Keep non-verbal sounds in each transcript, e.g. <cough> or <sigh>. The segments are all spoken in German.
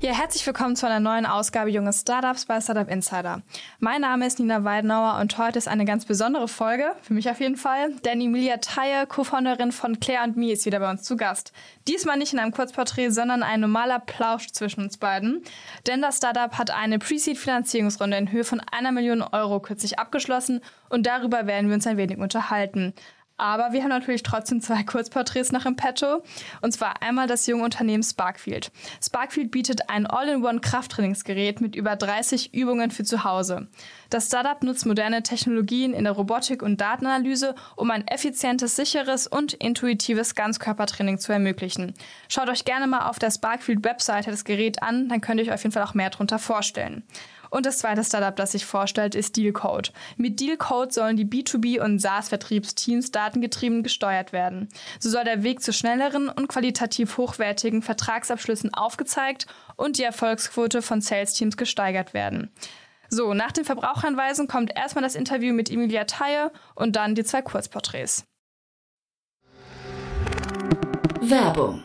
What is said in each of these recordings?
Ja, herzlich willkommen zu einer neuen Ausgabe Junge Startups bei Startup Insider. Mein Name ist Nina Weidenauer und heute ist eine ganz besondere Folge, für mich auf jeden Fall, denn Emilia Theie, Co-Founderin von Claire Me, ist wieder bei uns zu Gast. Diesmal nicht in einem Kurzporträt, sondern ein normaler Plausch zwischen uns beiden. Denn das Startup hat eine Pre-Seed-Finanzierungsrunde in Höhe von einer Million Euro kürzlich abgeschlossen und darüber werden wir uns ein wenig unterhalten. Aber wir haben natürlich trotzdem zwei <laughs> Kurzporträts noch im Petto. Und zwar einmal das junge Unternehmen Sparkfield. Sparkfield bietet ein All-in-One-Krafttrainingsgerät mit über 30 Übungen für zu Hause. Das Startup nutzt moderne Technologien in der Robotik und Datenanalyse, um ein effizientes, sicheres und intuitives Ganzkörpertraining zu ermöglichen. Schaut euch gerne mal auf der Sparkfield-Webseite das Gerät an, dann könnt ihr euch auf jeden Fall auch mehr darunter vorstellen. Und das zweite Startup, das sich vorstellt, ist Dealcode. Mit Dealcode sollen die B2B- und SaaS-Vertriebsteams datengetrieben gesteuert werden. So soll der Weg zu schnelleren und qualitativ hochwertigen Vertragsabschlüssen aufgezeigt und die Erfolgsquote von Sales-Teams gesteigert werden. So, nach den Verbraucheranweisen kommt erstmal das Interview mit Emilia Theie und dann die zwei Kurzporträts. Werbung.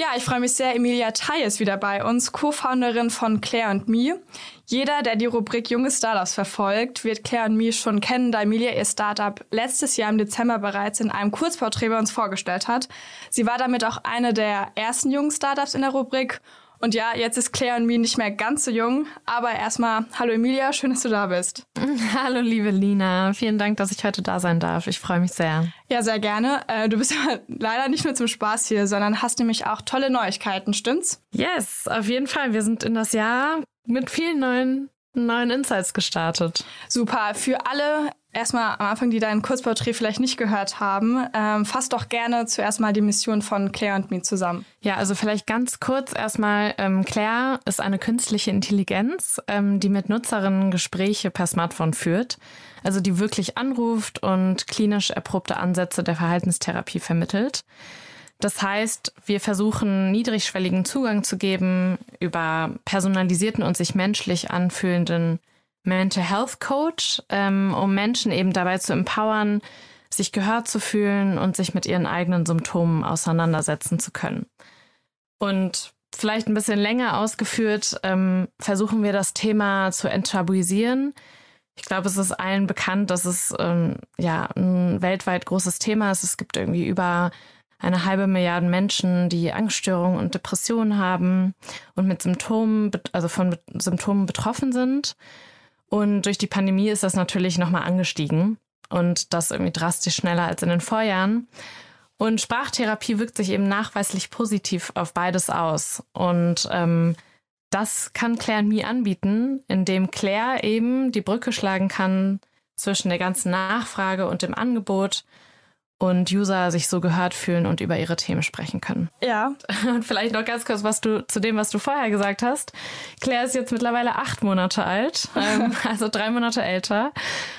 Ja, ich freue mich sehr. Emilia Thay ist wieder bei uns, Co-Founderin von Claire und Me. Jeder, der die Rubrik Junge Startups verfolgt, wird Claire und Me schon kennen, da Emilia ihr Startup letztes Jahr im Dezember bereits in einem Kurzporträt bei uns vorgestellt hat. Sie war damit auch eine der ersten jungen Startups in der Rubrik und ja, jetzt ist Claire und mir nicht mehr ganz so jung. Aber erstmal, hallo Emilia, schön, dass du da bist. <laughs> Hallo liebe Lina, vielen Dank, dass ich heute da sein darf. Ich freue mich sehr. Ja, sehr gerne. Äh, du bist <laughs> ja leider nicht nur zum Spaß hier, sondern hast nämlich auch tolle Neuigkeiten, stimmt's? Yes, auf jeden Fall. Wir sind in das Jahr mit vielen neuen neuen Insights gestartet. Super. Für alle erstmal am Anfang, die dein Kurzporträt vielleicht nicht gehört haben, ähm, fass doch gerne zuerst mal die Mission von Claire und mir zusammen. Ja, also vielleicht ganz kurz erstmal. Ähm, Claire ist eine künstliche Intelligenz, ähm, die mit Nutzerinnen Gespräche per Smartphone führt. Also die wirklich anruft und klinisch erprobte Ansätze der Verhaltenstherapie vermittelt. Das heißt, wir versuchen niedrigschwelligen Zugang zu geben über personalisierten und sich menschlich anfühlenden Mental Health Coach, ähm, um Menschen eben dabei zu empowern, sich gehört zu fühlen und sich mit ihren eigenen Symptomen auseinandersetzen zu können. Und vielleicht ein bisschen länger ausgeführt, ähm, versuchen wir das Thema zu enttabuisieren. Ich glaube, es ist allen bekannt, dass es ähm, ja ein weltweit großes Thema ist. Es gibt irgendwie über eine halbe Milliarde Menschen, die Angststörungen und Depressionen haben und mit Symptomen, also von Symptomen betroffen sind. Und durch die Pandemie ist das natürlich nochmal angestiegen und das irgendwie drastisch schneller als in den Vorjahren. Und Sprachtherapie wirkt sich eben nachweislich positiv auf beides aus. Und ähm, das kann Claire Me anbieten, indem Claire eben die Brücke schlagen kann zwischen der ganzen Nachfrage und dem Angebot und User sich so gehört fühlen und über ihre Themen sprechen können. Ja. <laughs> Und vielleicht noch ganz kurz was du zu dem, was du vorher gesagt hast. Claire ist jetzt mittlerweile acht Monate alt, <laughs> ähm, also drei Monate älter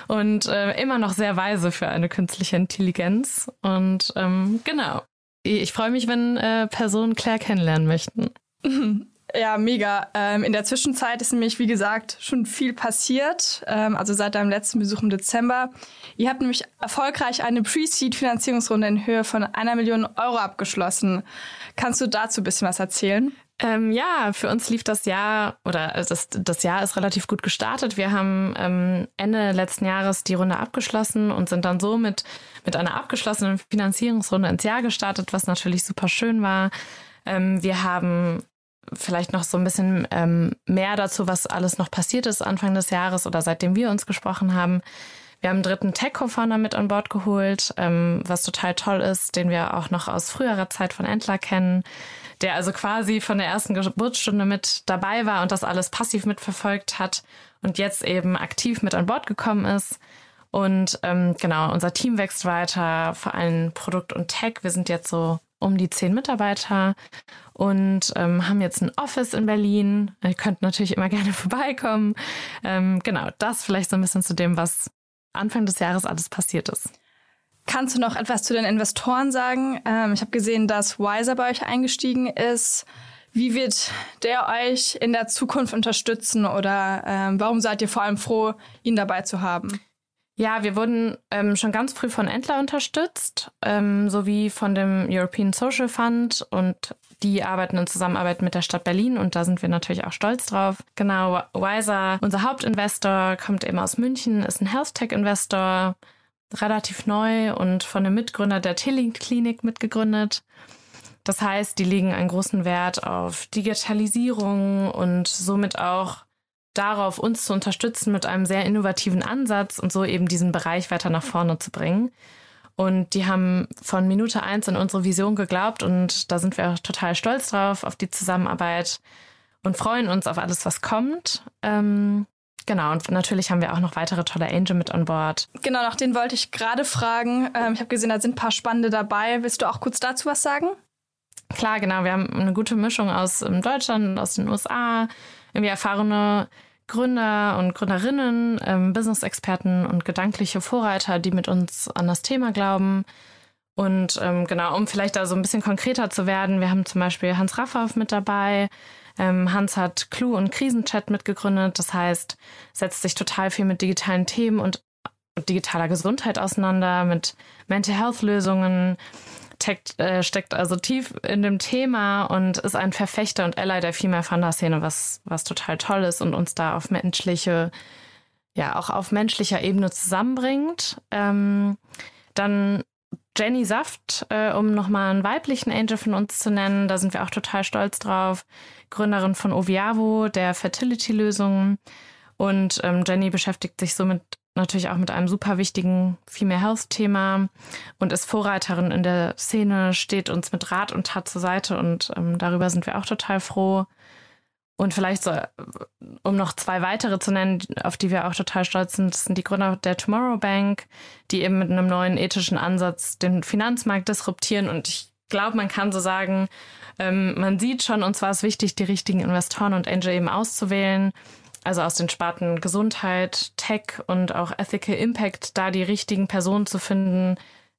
und äh, immer noch sehr weise für eine künstliche Intelligenz. Und ähm, genau. Ich freue mich, wenn äh, Personen Claire kennenlernen möchten. <laughs> Ja, mega. Ähm, in der Zwischenzeit ist nämlich, wie gesagt, schon viel passiert. Ähm, also seit deinem letzten Besuch im Dezember. Ihr habt nämlich erfolgreich eine Pre-Seed-Finanzierungsrunde in Höhe von einer Million Euro abgeschlossen. Kannst du dazu ein bisschen was erzählen? Ähm, ja, für uns lief das Jahr oder äh, das, das Jahr ist relativ gut gestartet. Wir haben ähm, Ende letzten Jahres die Runde abgeschlossen und sind dann so mit, mit einer abgeschlossenen Finanzierungsrunde ins Jahr gestartet, was natürlich super schön war. Ähm, wir haben vielleicht noch so ein bisschen ähm, mehr dazu, was alles noch passiert ist Anfang des Jahres oder seitdem wir uns gesprochen haben. Wir haben einen dritten Tech-Co-Founder mit an Bord geholt, ähm, was total toll ist, den wir auch noch aus früherer Zeit von Entler kennen, der also quasi von der ersten Geburtsstunde mit dabei war und das alles passiv mitverfolgt hat und jetzt eben aktiv mit an Bord gekommen ist. Und ähm, genau, unser Team wächst weiter, vor allem Produkt und Tech. Wir sind jetzt so um die zehn Mitarbeiter und ähm, haben jetzt ein Office in Berlin. Ihr könnt natürlich immer <laughs> gerne vorbeikommen. Ähm, genau, das vielleicht so ein bisschen zu dem, was Anfang des Jahres alles passiert ist. Kannst du noch etwas zu den Investoren sagen? Ähm, ich habe gesehen, dass Wiser bei euch eingestiegen ist. Wie wird der euch in der Zukunft unterstützen oder ähm, warum seid ihr vor allem froh, ihn dabei zu haben? Ja, wir wurden ähm, schon ganz früh von Entler unterstützt, ähm, sowie von dem European Social Fund und die arbeiten in Zusammenarbeit mit der Stadt Berlin und da sind wir natürlich auch stolz drauf. Genau, Wiser, unser Hauptinvestor, kommt eben aus München, ist ein Health Tech Investor, relativ neu und von dem Mitgründer der Tilling-Klinik mitgegründet. Das heißt, die legen einen großen Wert auf Digitalisierung und somit auch darauf, uns zu unterstützen mit einem sehr innovativen Ansatz und so eben diesen Bereich weiter nach vorne zu bringen. Und die haben von Minute eins in unsere Vision geglaubt und da sind wir auch total stolz drauf, auf die Zusammenarbeit und freuen uns auf alles, was kommt. Ähm, genau, und natürlich haben wir auch noch weitere tolle Angel mit an Bord. Genau, nach denen wollte ich gerade fragen. Ähm, ich habe gesehen, da sind ein paar spannende dabei. Willst du auch kurz dazu was sagen? Klar, genau. Wir haben eine gute Mischung aus ähm, Deutschland und aus den USA. Irgendwie erfahrene Gründer und Gründerinnen, ähm, Business-Experten und gedankliche Vorreiter, die mit uns an das Thema glauben. Und ähm, genau, um vielleicht da so ein bisschen konkreter zu werden, wir haben zum Beispiel Hans Raffauf mit dabei. Ähm, Hans hat Clue und Krisenchat mitgegründet. Das heißt, setzt sich total viel mit digitalen Themen und digitaler Gesundheit auseinander, mit Mental Health Lösungen, steckt, äh, steckt also tief in dem Thema und ist ein Verfechter und Ally der Female Funder Szene, was, was total toll ist und uns da auf menschliche, ja, auch auf menschlicher Ebene zusammenbringt. Ähm, dann Jenny Saft, äh, um nochmal einen weiblichen Angel von uns zu nennen, da sind wir auch total stolz drauf. Gründerin von Oviavo, der Fertility-Lösungen. Und ähm, Jenny beschäftigt sich somit natürlich auch mit einem super wichtigen Female Health Thema und ist Vorreiterin in der Szene, steht uns mit Rat und Tat zur Seite und ähm, darüber sind wir auch total froh. Und vielleicht so, um noch zwei weitere zu nennen, auf die wir auch total stolz sind, das sind die Gründer der Tomorrow Bank, die eben mit einem neuen ethischen Ansatz den Finanzmarkt disruptieren. Und ich glaube, man kann so sagen, ähm, man sieht schon, und zwar ist wichtig, die richtigen Investoren und Angel eben auszuwählen also aus den Sparten Gesundheit, Tech und auch Ethical Impact, da die richtigen Personen zu finden,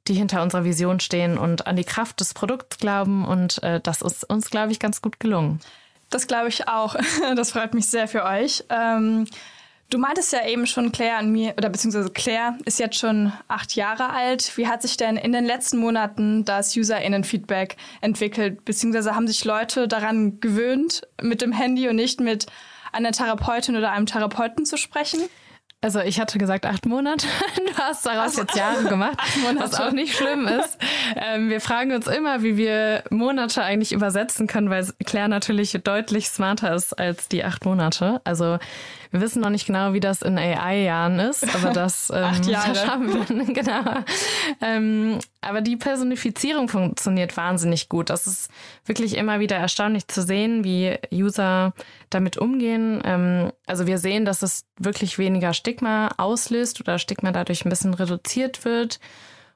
die hinter unserer Vision stehen und an die Kraft des Produkts glauben. Und äh, das ist uns, glaube ich, ganz gut gelungen. Das glaube ich auch. <laughs> Das freut mich sehr für euch. Ähm, du meintest ja eben schon, Claire an mir, oder beziehungsweise Claire ist jetzt schon acht Jahre alt. Wie hat sich denn in den letzten Monaten das UserInnen-Feedback entwickelt? Beziehungsweise haben sich Leute daran gewöhnt, mit dem Handy und nicht mit einer Therapeutin oder einem Therapeuten zu sprechen? Also ich hatte gesagt acht Monate. <laughs> Du hast daraus also, jetzt Jahre gemacht, was auch nicht schlimm ist. Ähm, wir fragen uns immer, wie wir Monate eigentlich übersetzen können, weil Claire natürlich deutlich smarter ist als die acht Monate. Also wir wissen noch nicht genau, wie das in AI-Jahren ist, aber <laughs> das ähm, Acht Jahre. <laughs> schaffen wir. <laughs> genau. Ähm, aber die Personifizierung funktioniert wahnsinnig gut. Das ist wirklich immer wieder erstaunlich zu sehen, wie User damit umgehen. Ähm, also wir sehen, dass es wirklich weniger Stigma auslöst oder Stigma dadurch ein bisschen reduziert wird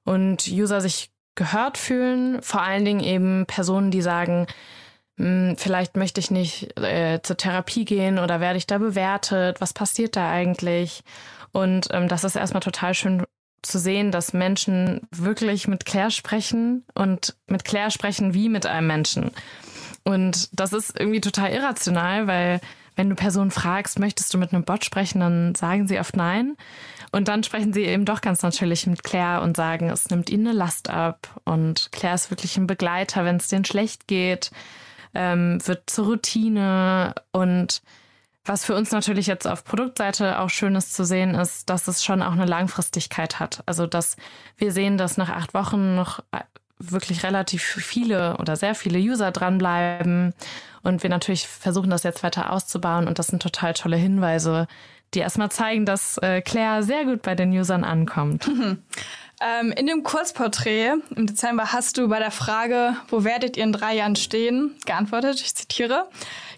und User sich gehört fühlen. Vor allen Dingen eben Personen, die sagen, vielleicht möchte ich nicht äh, zur Therapie gehen oder werde ich da bewertet? Was passiert da eigentlich? Und ähm, das ist erstmal total schön zu sehen, dass Menschen wirklich mit Claire sprechen und mit Claire sprechen wie mit einem Menschen. Und das ist irgendwie total irrational, weil wenn du Personen fragst, möchtest du mit einem Bot sprechen, dann sagen sie oft nein. Und dann sprechen sie eben doch ganz natürlich mit Claire und sagen, es nimmt ihnen eine Last ab. Und Claire ist wirklich ein Begleiter, wenn es denen schlecht geht. Ähm, wird zur Routine und was für uns natürlich jetzt auf Produktseite auch schön ist zu sehen, ist, dass es schon auch eine Langfristigkeit hat. Also, dass wir sehen, dass nach acht Wochen noch äh, wirklich relativ viele oder sehr viele User dranbleiben und wir natürlich versuchen, das jetzt weiter auszubauen und das sind total tolle Hinweise, die erstmal zeigen, dass äh, Claire sehr gut bei den Usern ankommt. <laughs> Ähm, in dem Kurzporträt im Dezember hast du bei der Frage, wo werdet ihr in drei Jahren stehen, geantwortet, ich zitiere,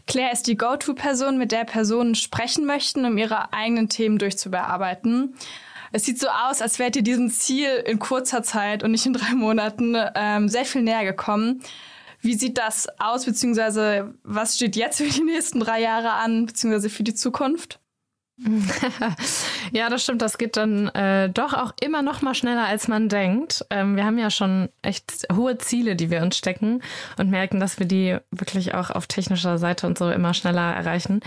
Claire ist die Go-To-Person, mit der Personen sprechen möchten, um ihre eigenen Themen durchzubearbeiten. Es sieht so aus, als wärt ihr diesem Ziel in kurzer Zeit und nicht in drei Monaten ähm, sehr viel näher gekommen. Wie sieht das aus, beziehungsweise was steht jetzt für die nächsten drei Jahre an, beziehungsweise für die Zukunft? <laughs> ja, das stimmt. Das geht dann äh, doch auch immer noch mal schneller, als man denkt. Ähm, wir haben ja schon echt hohe Ziele, die wir uns stecken und merken, dass wir die wirklich auch auf technischer Seite und so immer schneller erreichen.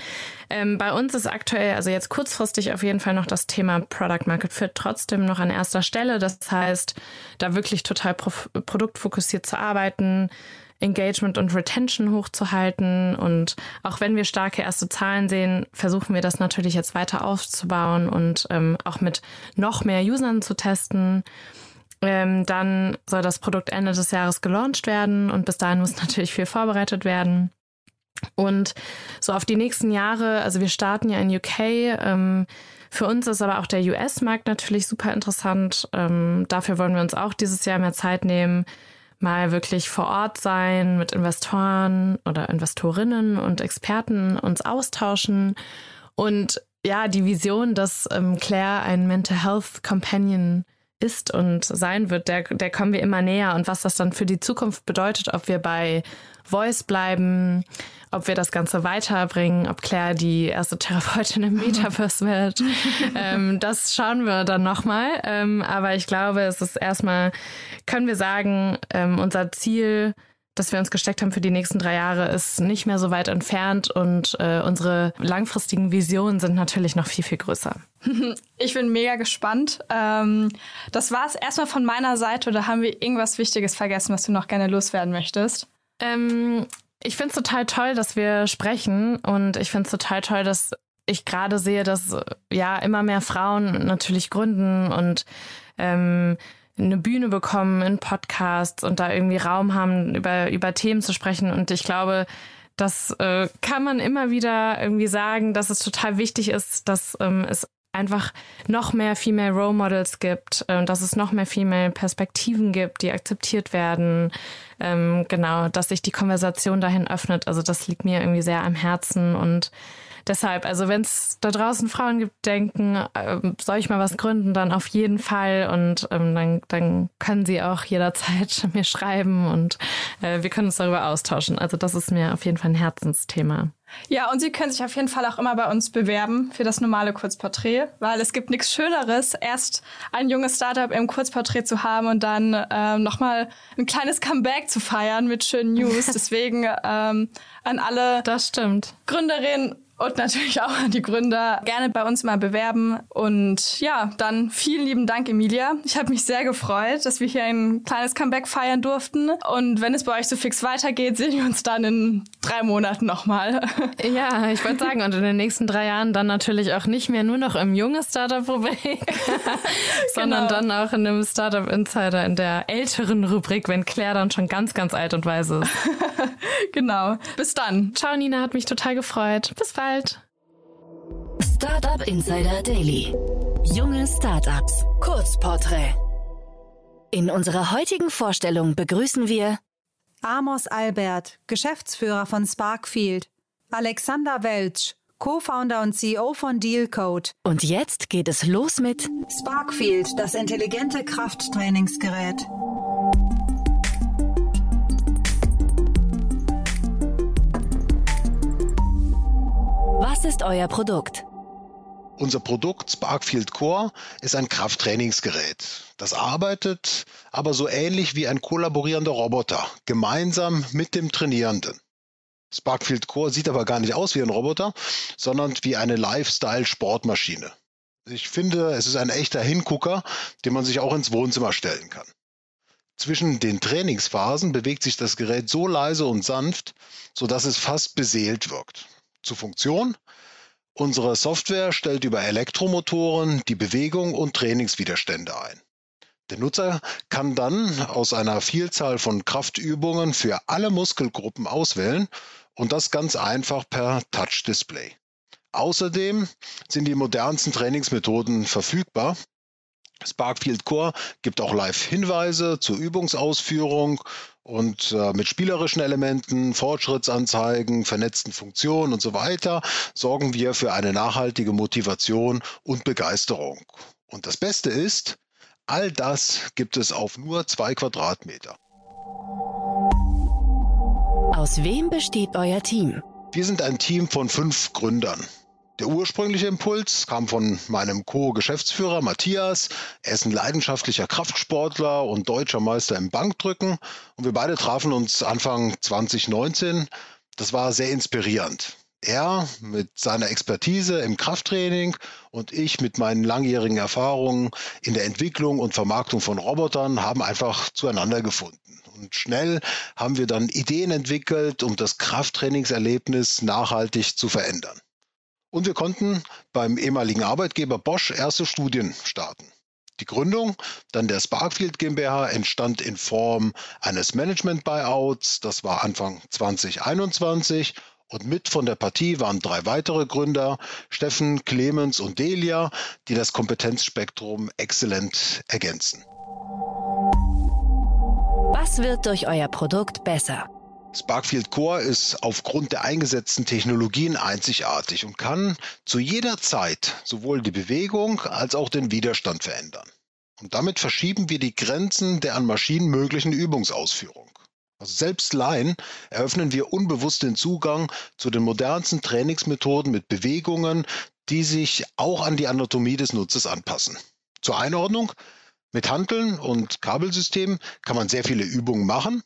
Ähm, bei uns ist aktuell, also jetzt kurzfristig auf jeden Fall noch das Thema Product Market Fit trotzdem noch an erster Stelle. Das heißt, da wirklich total pro produktfokussiert zu arbeiten Engagement und Retention hochzuhalten. Und auch wenn wir starke erste Zahlen sehen, versuchen wir das natürlich jetzt weiter aufzubauen und ähm, auch mit noch mehr Usern zu testen. Ähm, dann soll das Produkt Ende des Jahres gelauncht werden und bis dahin muss <laughs> natürlich viel vorbereitet werden. Und so auf die nächsten Jahre, also wir starten ja in UK. Ähm, für uns ist aber auch der US-Markt natürlich super interessant. Ähm, dafür wollen wir uns auch dieses Jahr mehr Zeit nehmen, mal wirklich vor Ort sein, mit Investoren oder Investorinnen und Experten uns austauschen. Und ja, die Vision, dass ähm, Claire ein Mental Health Companion ist und sein wird, der, der kommen wir immer näher. Und was das dann für die Zukunft bedeutet, ob wir bei Voice bleiben, ob wir das Ganze weiterbringen, ob Claire die erste Therapeutin im Metaverse wird. <laughs> ähm, das schauen wir dann nochmal. Ähm, aber ich glaube, es ist erstmal, können wir sagen, ähm, unser Ziel, das wir uns gesteckt haben für die nächsten drei Jahre, ist nicht mehr so weit entfernt und äh, unsere langfristigen Visionen sind natürlich noch viel, viel größer. <laughs> Ich bin mega gespannt. Ähm, das war es erstmal von meiner Seite oder haben wir irgendwas Wichtiges vergessen, was du noch gerne loswerden möchtest? Ähm, ich finde es total toll, dass wir sprechen und ich finde es total toll, dass ich gerade sehe, dass ja immer mehr Frauen natürlich gründen und ähm, eine Bühne bekommen in Podcasts und da irgendwie Raum haben, über, über Themen zu sprechen. Und ich glaube, das äh, kann man immer wieder irgendwie sagen, dass es total wichtig ist, dass ähm, es einfach noch mehr Female Role Models gibt, äh, dass es noch mehr Female Perspektiven gibt, die akzeptiert werden. Ähm, genau, dass sich die Konversation dahin öffnet. Also das liegt mir irgendwie sehr am Herzen und deshalb, also wenn es da draußen Frauen gibt, denken, äh, soll ich mal was gründen, dann auf jeden Fall und ähm, dann, dann können sie auch jederzeit <laughs> mir schreiben und äh, wir können uns darüber austauschen. Also das ist mir auf jeden Fall ein Herzensthema. Ja, und Sie können sich auf jeden Fall auch immer bei uns bewerben für das normale Kurzporträt, weil es gibt nichts Schöneres, erst ein junges Startup im Kurzporträt zu haben und dann ähm, nochmal ein kleines Comeback zu feiern mit schönen News. <laughs> Deswegen ähm, an alle das stimmt. Gründerinnen und natürlich auch an die Gründer gerne bei uns mal bewerben. Und ja, dann vielen lieben Dank, Emilia. Ich habe mich sehr gefreut, dass wir hier ein kleines Comeback feiern durften. Und wenn es bei euch so fix weitergeht, sehen wir uns dann in drei Monaten nochmal. <laughs> Ja, ich wollte sagen, und in den nächsten drei Jahren dann natürlich auch nicht mehr nur noch im jungen Startup-Rubrik, <laughs> sondern genau. dann auch in dem Startup Insider in der älteren Rubrik, wenn Claire dann schon ganz, ganz alt und weise ist. <laughs> genau. Bis dann. Ciao, Nina, hat mich total gefreut. Bis bald bald. Startup Insider Daily. Junge Startups. Kurzporträt. In unserer heutigen Vorstellung begrüßen wir Amos Albert, Geschäftsführer von Sparkfield, Alexander Welch, Co-Founder und CEO von Dealcode. Und jetzt geht es los mit Sparkfield, das intelligente Krafttrainingsgerät. Was ist euer Produkt? Unser Produkt Sparkfield Core ist ein Krafttrainingsgerät. Das arbeitet aber so ähnlich wie ein kollaborierender Roboter, gemeinsam mit dem Trainierenden. Sparkfield Core sieht aber gar nicht aus wie ein Roboter, sondern wie eine Lifestyle-Sportmaschine. Ich finde, es ist ein echter Hingucker, den man sich auch ins Wohnzimmer stellen kann. Zwischen den Trainingsphasen bewegt sich das Gerät so leise und sanft, sodass es fast beseelt wirkt. Zur Funktion? Unsere Software stellt über Elektromotoren die Bewegung und Trainingswiderstände ein. Der Nutzer kann dann aus einer Vielzahl von Kraftübungen für alle Muskelgruppen auswählen und das ganz einfach per Touch-Display. Außerdem sind die modernsten Trainingsmethoden verfügbar. Sparkfield Core gibt auch Live-Hinweise zur Übungsausführung und äh, mit spielerischen Elementen, Fortschrittsanzeigen, vernetzten Funktionen und so weiter sorgen wir für eine nachhaltige Motivation und Begeisterung. Und das Beste ist, all das gibt es auf nur zwei Quadratmeter. Aus wem besteht euer Team? Wir sind ein Team von fünf Gründern. Der ursprüngliche Impuls kam von meinem Co-Geschäftsführer Matthias. Er ist ein leidenschaftlicher Kraftsportler und deutscher Meister im Bankdrücken. Und wir beide trafen uns Anfang 2019. Das war sehr inspirierend. Er mit seiner Expertise im Krafttraining und ich mit meinen langjährigen Erfahrungen in der Entwicklung und Vermarktung von Robotern haben einfach zueinander gefunden. Und schnell haben wir dann Ideen entwickelt, um das Krafttrainingserlebnis nachhaltig zu verändern. Und wir konnten beim ehemaligen Arbeitgeber Bosch erste Studien starten. Die Gründung dann der Sparkfield GmbH entstand in Form eines Management-Buyouts. Das war Anfang 2021 und mit von der Partie waren drei weitere Gründer, Steffen, Clemens und Delia, die das Kompetenzspektrum exzellent ergänzen. Was wird durch euer Produkt besser? Sparkfield Core ist aufgrund der eingesetzten Technologien einzigartig und kann zu jeder Zeit sowohl die Bewegung als auch den Widerstand verändern. Und damit verschieben wir die Grenzen der an Maschinen möglichen Übungsausführung. Also selbst Laien eröffnen wir unbewusst den Zugang zu den modernsten Trainingsmethoden mit Bewegungen, die sich auch an die Anatomie des Nutzers anpassen. Zur Einordnung, mit Hanteln und Kabelsystemen kann man sehr viele Übungen machen,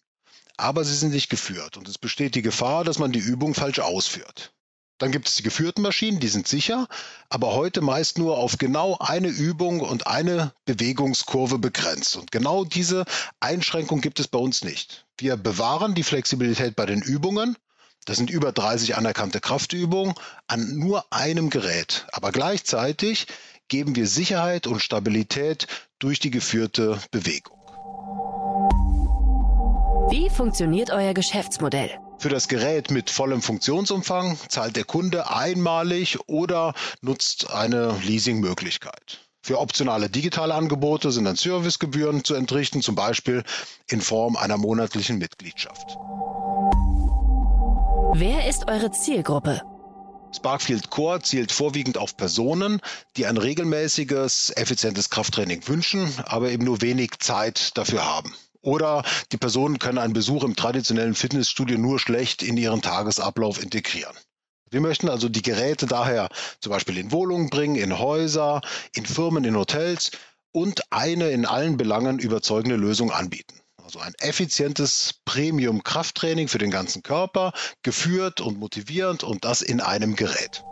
aber sie sind nicht geführt und es besteht die Gefahr, dass man die Übung falsch ausführt. Dann gibt es die geführten Maschinen, die sind sicher, aber heute meist nur auf genau eine Übung und eine Bewegungskurve begrenzt. Und genau diese Einschränkung gibt es bei uns nicht. Wir bewahren die Flexibilität bei den Übungen. Das sind über 30 anerkannte Kraftübungen an nur einem Gerät. Aber gleichzeitig geben wir Sicherheit und Stabilität durch die geführte Bewegung. Wie funktioniert euer Geschäftsmodell? Für das Gerät mit vollem Funktionsumfang zahlt der Kunde einmalig oder nutzt eine Leasingmöglichkeit. Für optionale digitale Angebote sind dann Servicegebühren zu entrichten, zum Beispiel in Form einer monatlichen Mitgliedschaft. Wer ist eure Zielgruppe? Sparkfield Core zielt vorwiegend auf Personen, die ein regelmäßiges, effizientes Krafttraining wünschen, aber eben nur wenig Zeit dafür haben. Oder die Personen können einen Besuch im traditionellen Fitnessstudio nur schlecht in ihren Tagesablauf integrieren. Wir möchten also die Geräte daher zum Beispiel in Wohnungen bringen, in Häuser, in Firmen, in Hotels und eine in allen Belangen überzeugende Lösung anbieten. Also ein effizientes Premium-Krafttraining für den ganzen Körper, geführt und motivierend und das in einem Gerät.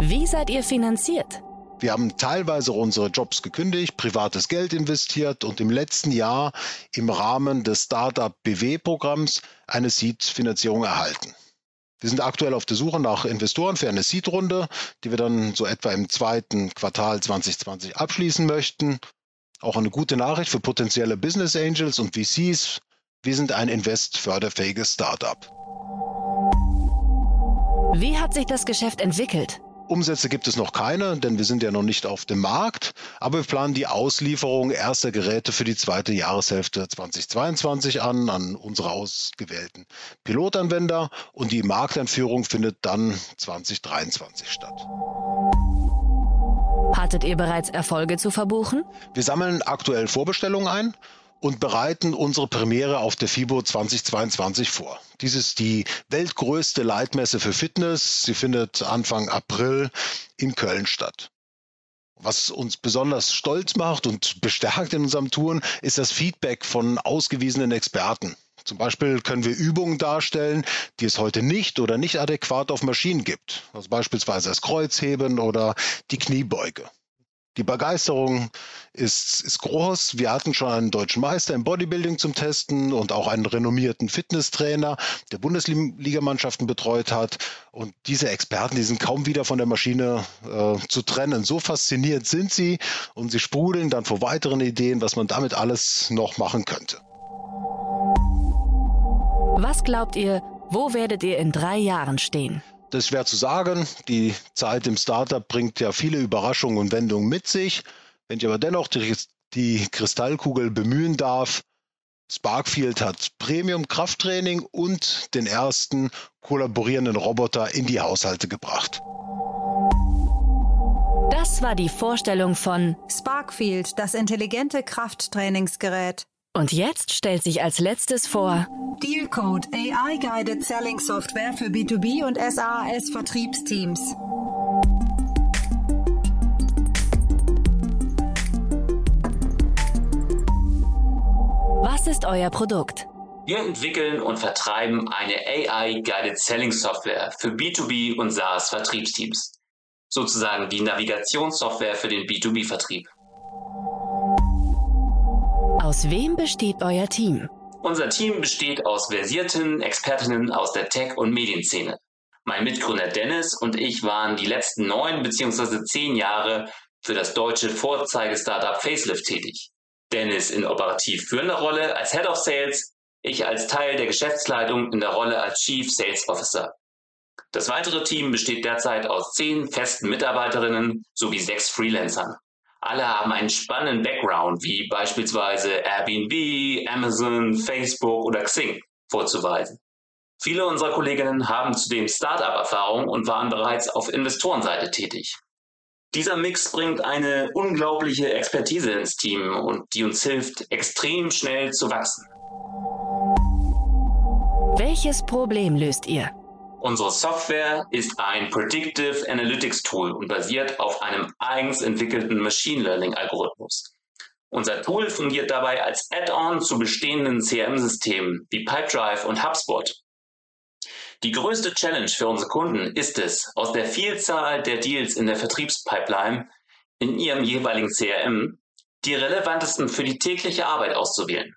Wie seid ihr finanziert? Wir haben teilweise unsere Jobs gekündigt, privates Geld investiert und im letzten Jahr im Rahmen des Startup BW-Programms eine Seed-Finanzierung erhalten. Wir sind aktuell auf der Suche nach Investoren für eine Seed-Runde, die wir dann so etwa im zweiten Quartal 2020 abschließen möchten. Auch eine gute Nachricht für potenzielle Business Angels und VCs. Wir sind ein investförderfähiges Startup. Wie hat sich das Geschäft entwickelt? Umsätze gibt es noch keine, denn wir sind ja noch nicht auf dem Markt. Aber wir planen die Auslieferung erster Geräte für die zweite Jahreshälfte 2022 an, an unsere ausgewählten Pilotanwender. Und die Markteinführung findet dann 2023 statt. Hattet ihr bereits Erfolge zu verbuchen? Wir sammeln aktuell Vorbestellungen ein und bereiten unsere Premiere auf der FIBO 2022 vor. Dies ist die weltgrößte Leitmesse für Fitness. Sie findet Anfang April in Köln statt. Was uns besonders stolz macht und bestärkt in unserem Tun, ist das Feedback von ausgewiesenen Experten. Zum Beispiel können wir Übungen darstellen, die es heute nicht oder nicht adäquat auf Maschinen gibt. Also beispielsweise das Kreuzheben oder die Kniebeuge. Die Begeisterung ist, ist groß. Wir hatten schon einen deutschen Meister im Bodybuilding zum Testen und auch einen renommierten Fitnesstrainer, der Bundesligamannschaften betreut hat. Und diese Experten, die sind kaum wieder von der Maschine äh, zu trennen. So fasziniert sind sie und sie sprudeln dann vor weiteren Ideen, was man damit alles noch machen könnte. Was glaubt ihr, wo werdet ihr in drei Jahren stehen? Das ist schwer zu sagen. Die Zeit im Startup bringt ja viele Überraschungen und Wendungen mit sich. Wenn ich aber dennoch die, die Kristallkugel bemühen darf, Sparkfield hat Premium-Krafttraining und den ersten kollaborierenden Roboter in die Haushalte gebracht. Das war die Vorstellung von Sparkfield, das intelligente Krafttrainingsgerät. Und jetzt stellt sich als letztes vor Dealcode, AI-Guided Selling Software für B2B und SaaS Vertriebsteams. Was ist euer Produkt? Wir entwickeln und vertreiben eine AI-Guided Selling Software für B2B und SaaS Vertriebsteams. Sozusagen die Navigationssoftware für den B2B-Vertrieb. Aus wem besteht euer Team? Unser Team besteht aus versierten Expertinnen aus der Tech- und Medienszene. Mein Mitgründer Dennis und ich waren die letzten neun bzw. zehn Jahre für das deutsche Vorzeige-Startup Facelift tätig. Dennis in operativ führender Rolle als Head of Sales, ich als Teil der Geschäftsleitung in der Rolle als Chief Sales Officer. Das weitere Team besteht derzeit aus zehn festen Mitarbeiterinnen sowie sechs Freelancern. Alle haben einen spannenden Background, wie beispielsweise Airbnb, Amazon, Facebook oder Xing vorzuweisen. Viele unserer Kolleginnen haben zudem Start-up-Erfahrung und waren bereits auf Investorenseite tätig. Dieser Mix bringt eine unglaubliche Expertise ins Team und die uns hilft, extrem schnell zu wachsen. Welches Problem löst ihr? Unsere Software ist ein Predictive Analytics Tool und basiert auf einem eigens entwickelten Machine Learning Algorithmus. Unser Tool fungiert dabei als Add-on zu bestehenden CRM-Systemen wie Pipedrive und HubSpot. Die größte Challenge für unsere Kunden ist es, aus der Vielzahl der Deals in der Vertriebspipeline in ihrem jeweiligen CRM die relevantesten für die tägliche Arbeit auszuwählen.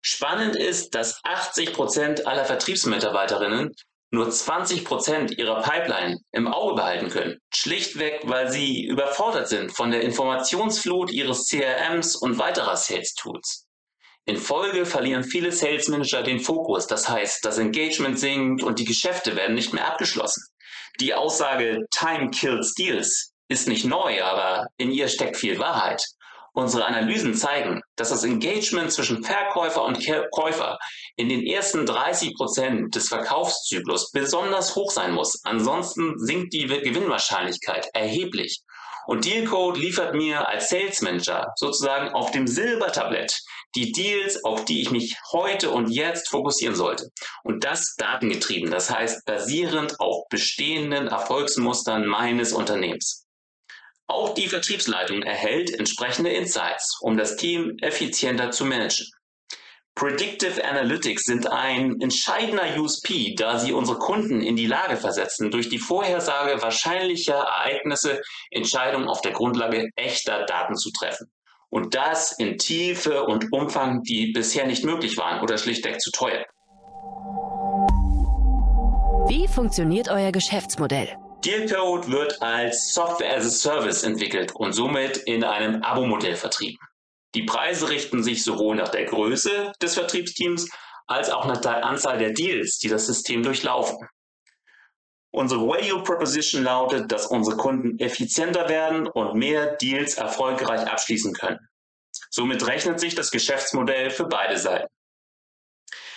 Spannend ist, dass 80 Prozent aller Vertriebsmitarbeiterinnen nur 20 Prozent ihrer Pipeline im Auge behalten können. Schlichtweg, weil sie überfordert sind von der Informationsflut ihres CRMs und weiterer Sales Tools. In Folge verlieren viele Sales Manager den Fokus. Das heißt, das Engagement sinkt und die Geschäfte werden nicht mehr abgeschlossen. Die Aussage Time kills deals ist nicht neu, aber in ihr steckt viel Wahrheit. Unsere Analysen zeigen, dass das Engagement zwischen Verkäufer und Käufer in den ersten 30 Prozent des Verkaufszyklus besonders hoch sein muss. Ansonsten sinkt die Gewinnwahrscheinlichkeit erheblich. Und Dealcode liefert mir als Sales Manager sozusagen auf dem Silbertablett die Deals, auf die ich mich heute und jetzt fokussieren sollte. Und das datengetrieben, das heißt basierend auf bestehenden Erfolgsmustern meines Unternehmens. Auch die Vertriebsleitung erhält entsprechende Insights, um das Team effizienter zu managen. Predictive Analytics sind ein entscheidender USP, da sie unsere Kunden in die Lage versetzen, durch die Vorhersage wahrscheinlicher Ereignisse Entscheidungen auf der Grundlage echter Daten zu treffen. Und das in Tiefe und Umfang, die bisher nicht möglich waren oder schlichtweg zu teuer. Wie funktioniert euer Geschäftsmodell? Dealcode wird als Software as a Service entwickelt und somit in einem Abo-Modell vertrieben. Die Preise richten sich sowohl nach der Größe des Vertriebsteams als auch nach der Anzahl der Deals, die das System durchlaufen. Unsere Value Proposition lautet, dass unsere Kunden effizienter werden und mehr Deals erfolgreich abschließen können. Somit rechnet sich das Geschäftsmodell für beide Seiten.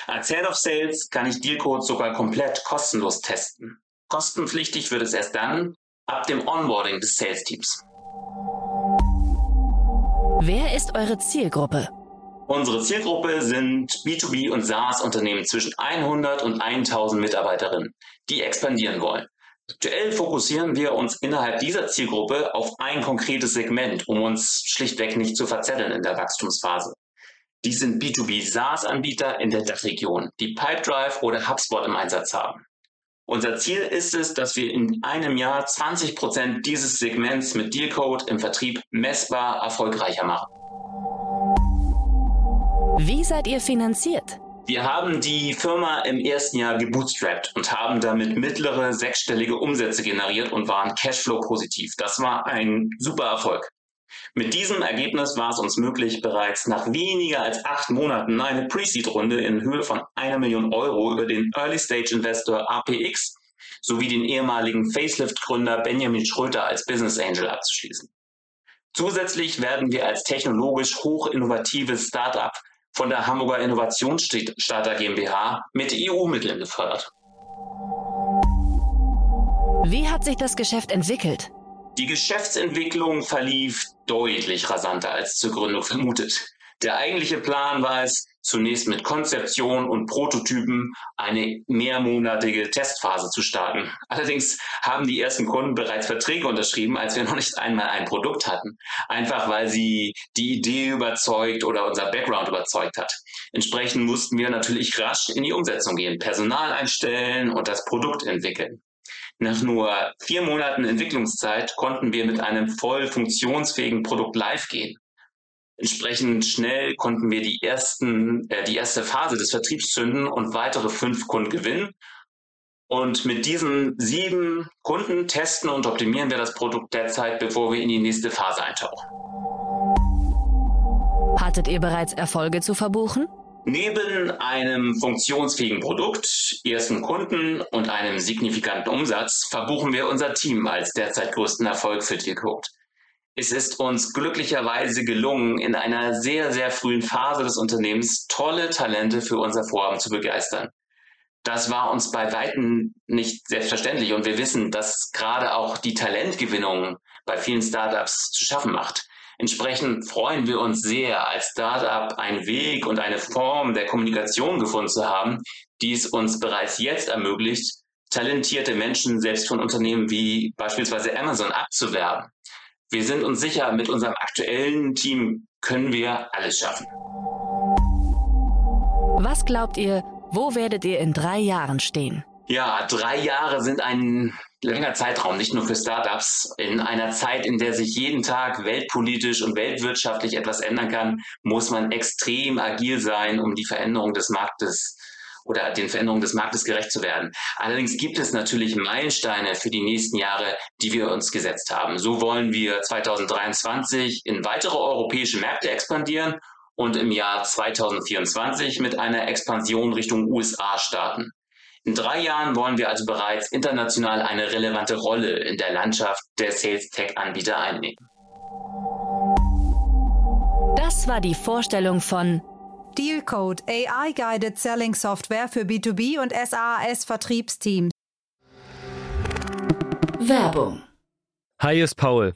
Als Head of Sales kann ich Dealcode sogar komplett kostenlos testen. Kostenpflichtig wird es erst dann ab dem Onboarding des Sales Teams. Wer ist eure Zielgruppe? Unsere Zielgruppe sind B2B und SaaS-Unternehmen zwischen 100 und 1000 Mitarbeiterinnen, die expandieren wollen. Aktuell fokussieren wir uns innerhalb dieser Zielgruppe auf ein konkretes Segment, um uns schlichtweg nicht zu verzetteln in der Wachstumsphase. Dies sind B2B SaaS-Anbieter in der Dachregion, die Pipedrive oder HubSpot im Einsatz haben. Unser Ziel ist es, dass wir in einem Jahr 20 Prozent dieses Segments mit Dealcode im Vertrieb messbar erfolgreicher machen. Wie seid ihr finanziert? Wir haben die Firma im ersten Jahr gebootstrapped und haben damit mittlere sechsstellige Umsätze generiert und waren Cashflow positiv. Das war ein super Erfolg. Mit diesem Ergebnis war es uns möglich, bereits nach weniger als acht Monaten eine Pre-Seed-Runde in Höhe von einer Million Euro über den Early-Stage-Investor APX sowie den ehemaligen Facelift-Gründer Benjamin Schröter als Business Angel abzuschließen. Zusätzlich werden wir als technologisch hoch innovatives Startup von der Hamburger Innovationsstarter GmbH mit EU-Mitteln gefördert. Wie hat sich das Geschäft entwickelt? Die Geschäftsentwicklung verlief deutlich rasanter als zur Gründung vermutet. Der eigentliche Plan war es, zunächst mit Konzeption und Prototypen eine mehrmonatige Testphase zu starten. Allerdings haben die ersten Kunden bereits Verträge unterschrieben, als wir noch nicht einmal ein Produkt hatten. Einfach weil sie die Idee überzeugt oder unser Background überzeugt hat. Entsprechend mussten wir natürlich rasch in die Umsetzung gehen, Personal einstellen und das Produkt entwickeln. Nach nur vier Monaten Entwicklungszeit konnten wir mit einem voll funktionsfähigen Produkt live gehen. Entsprechend schnell konnten wir die ersten, äh, die erste Phase des Vertriebs zünden und weitere fünf Kunden gewinnen. Und mit diesen sieben Kunden testen und optimieren wir das Produkt derzeit, bevor wir in die nächste Phase eintauchen. Hattet ihr bereits Erfolge zu verbuchen? Neben einem funktionsfähigen Produkt, ersten Kunden und einem signifikanten Umsatz verbuchen wir unser Team als derzeit größten Erfolg für Tiercode. Es ist uns glücklicherweise gelungen, in einer sehr, sehr frühen Phase des Unternehmens tolle Talente für unser Vorhaben zu begeistern. Das war uns bei Weitem nicht selbstverständlich und wir wissen, dass gerade auch die Talentgewinnung bei vielen Startups zu schaffen macht. Entsprechend freuen wir uns sehr, als Startup einen Weg und eine Form der Kommunikation gefunden zu haben, die es uns bereits jetzt ermöglicht, talentierte Menschen selbst von Unternehmen wie beispielsweise Amazon abzuwerben. Wir sind uns sicher, mit unserem aktuellen Team können wir alles schaffen. Was glaubt ihr, wo werdet ihr in drei Jahren stehen? Ja, drei Jahre sind ein langer Zeitraum, nicht nur für Startups. In einer Zeit, in der sich jeden Tag weltpolitisch und weltwirtschaftlich etwas ändern kann, muss man extrem agil sein, um die Veränderung des Marktes oder den Veränderungen des Marktes gerecht zu werden. Allerdings gibt es natürlich Meilensteine für die nächsten Jahre, die wir uns gesetzt haben. So wollen wir 2023 in weitere europäische Märkte expandieren und im Jahr 2024 mit einer Expansion Richtung USA starten. In drei Jahren wollen wir also bereits international eine relevante Rolle in der Landschaft der Sales-Tech-Anbieter einnehmen. Das war die Vorstellung von Dealcode, AI-Guided Selling Software für B2B und SaaS-Vertriebsteams. Werbung. Hi, ist Paul,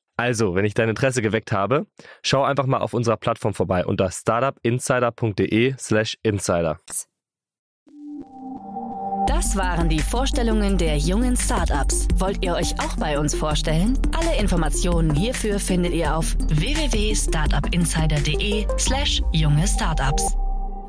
Also, wenn ich dein Interesse geweckt habe, schau einfach mal auf unserer Plattform vorbei unter startupinsider.de/slash insider. Das waren die Vorstellungen der jungen Startups. Wollt ihr euch auch bei uns vorstellen? Alle Informationen hierfür findet ihr auf www.startupinsider.de/slash junge Startups.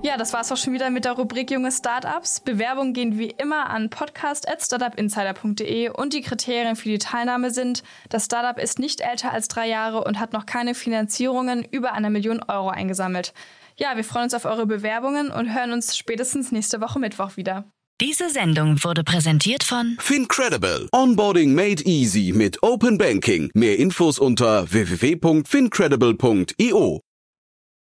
Ja, das war's auch schon wieder mit der Rubrik Junge Startups. Bewerbungen gehen wie immer an podcast.startupinsider.de und die Kriterien für die Teilnahme sind, das Startup ist nicht älter als drei Jahre und hat noch keine Finanzierungen über eine Million Euro eingesammelt. Ja, wir freuen uns auf eure Bewerbungen und hören uns spätestens nächste Woche Mittwoch wieder. Diese Sendung wurde präsentiert von FinCredible. Onboarding made easy mit Open Banking. Mehr Infos unter www.fincredible.io.